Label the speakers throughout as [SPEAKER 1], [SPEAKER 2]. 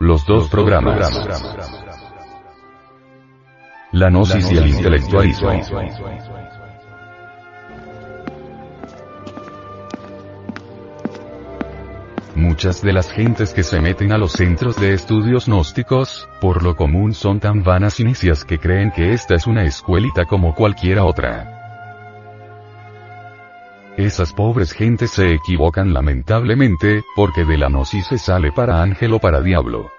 [SPEAKER 1] Los dos programas. La gnosis y el intelectualismo. Muchas de las gentes que se meten a los centros de estudios gnósticos, por lo común son tan vanas y necias que creen que esta es una escuelita como cualquiera otra. Esas pobres gentes se equivocan lamentablemente, porque de la gnosis se sale para ángel o para diablo.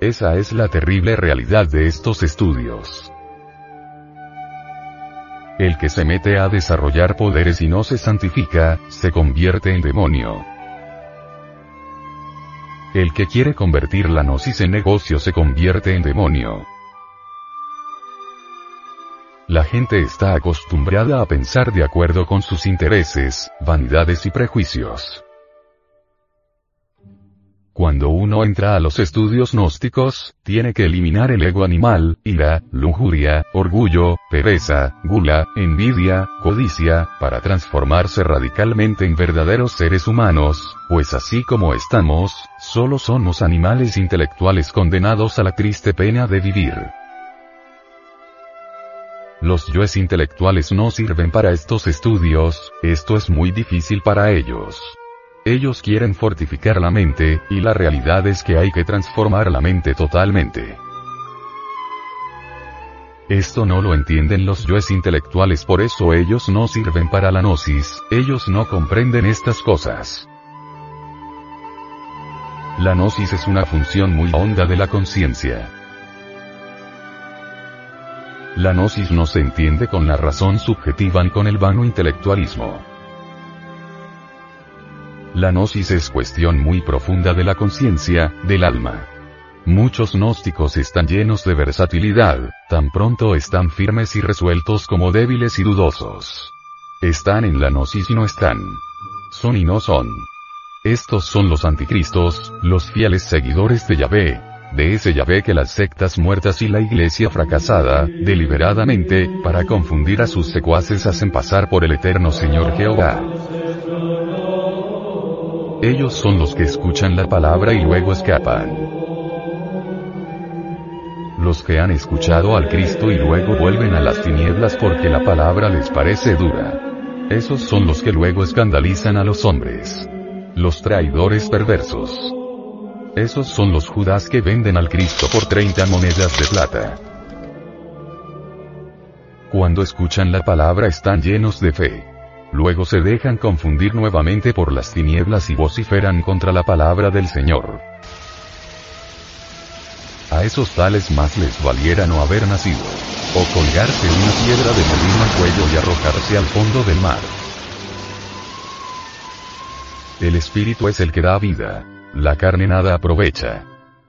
[SPEAKER 1] Esa es la terrible realidad de estos estudios. El que se mete a desarrollar poderes y no se santifica, se convierte en demonio. El que quiere convertir la gnosis en negocio se convierte en demonio. La gente está acostumbrada a pensar de acuerdo con sus intereses, vanidades y prejuicios. Cuando uno entra a los estudios gnósticos, tiene que eliminar el ego animal, ira, lujuria, orgullo, pereza, gula, envidia, codicia, para transformarse radicalmente en verdaderos seres humanos, pues así como estamos, solo somos animales intelectuales condenados a la triste pena de vivir. Los yoes intelectuales no sirven para estos estudios, esto es muy difícil para ellos. Ellos quieren fortificar la mente, y la realidad es que hay que transformar la mente totalmente. Esto no lo entienden los yoes intelectuales, por eso ellos no sirven para la gnosis, ellos no comprenden estas cosas. La gnosis es una función muy honda de la conciencia. La gnosis no se entiende con la razón subjetiva ni con el vano intelectualismo. La gnosis es cuestión muy profunda de la conciencia, del alma. Muchos gnósticos están llenos de versatilidad, tan pronto están firmes y resueltos como débiles y dudosos. Están en la gnosis y no están. Son y no son. Estos son los anticristos, los fieles seguidores de Yahvé, de ese Yahvé que las sectas muertas y la iglesia fracasada, deliberadamente, para confundir a sus secuaces hacen pasar por el eterno Señor Jehová. Ellos son los que escuchan la palabra y luego escapan. Los que han escuchado al Cristo y luego vuelven a las tinieblas porque la palabra les parece dura. Esos son los que luego escandalizan a los hombres. Los traidores perversos. Esos son los Judas que venden al Cristo por 30 monedas de plata. Cuando escuchan la palabra están llenos de fe. Luego se dejan confundir nuevamente por las tinieblas y vociferan contra la palabra del Señor. A esos tales más les valiera no haber nacido. O colgarse una piedra de molino al cuello y arrojarse al fondo del mar. El espíritu es el que da vida. La carne nada aprovecha.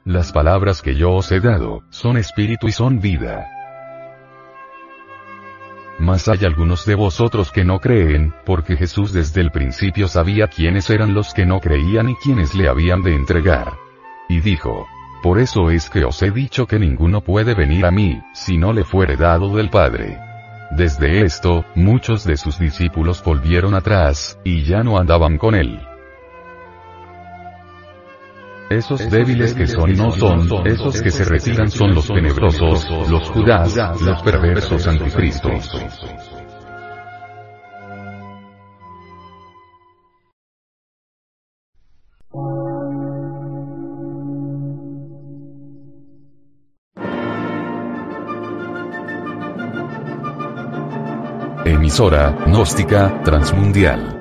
[SPEAKER 1] Las palabras que yo os he dado, son espíritu y son vida. Mas hay algunos de vosotros que no creen, porque Jesús desde el principio sabía quiénes eran los que no creían y quiénes le habían de entregar. Y dijo, Por eso es que os he dicho que ninguno puede venir a mí, si no le fuere dado del Padre. Desde esto, muchos de sus discípulos volvieron atrás, y ya no andaban con él. Esos débiles que son y no son, esos que se retiran son los tenebrosos, los judás, los perversos anticristos. Emisora, gnóstica, transmundial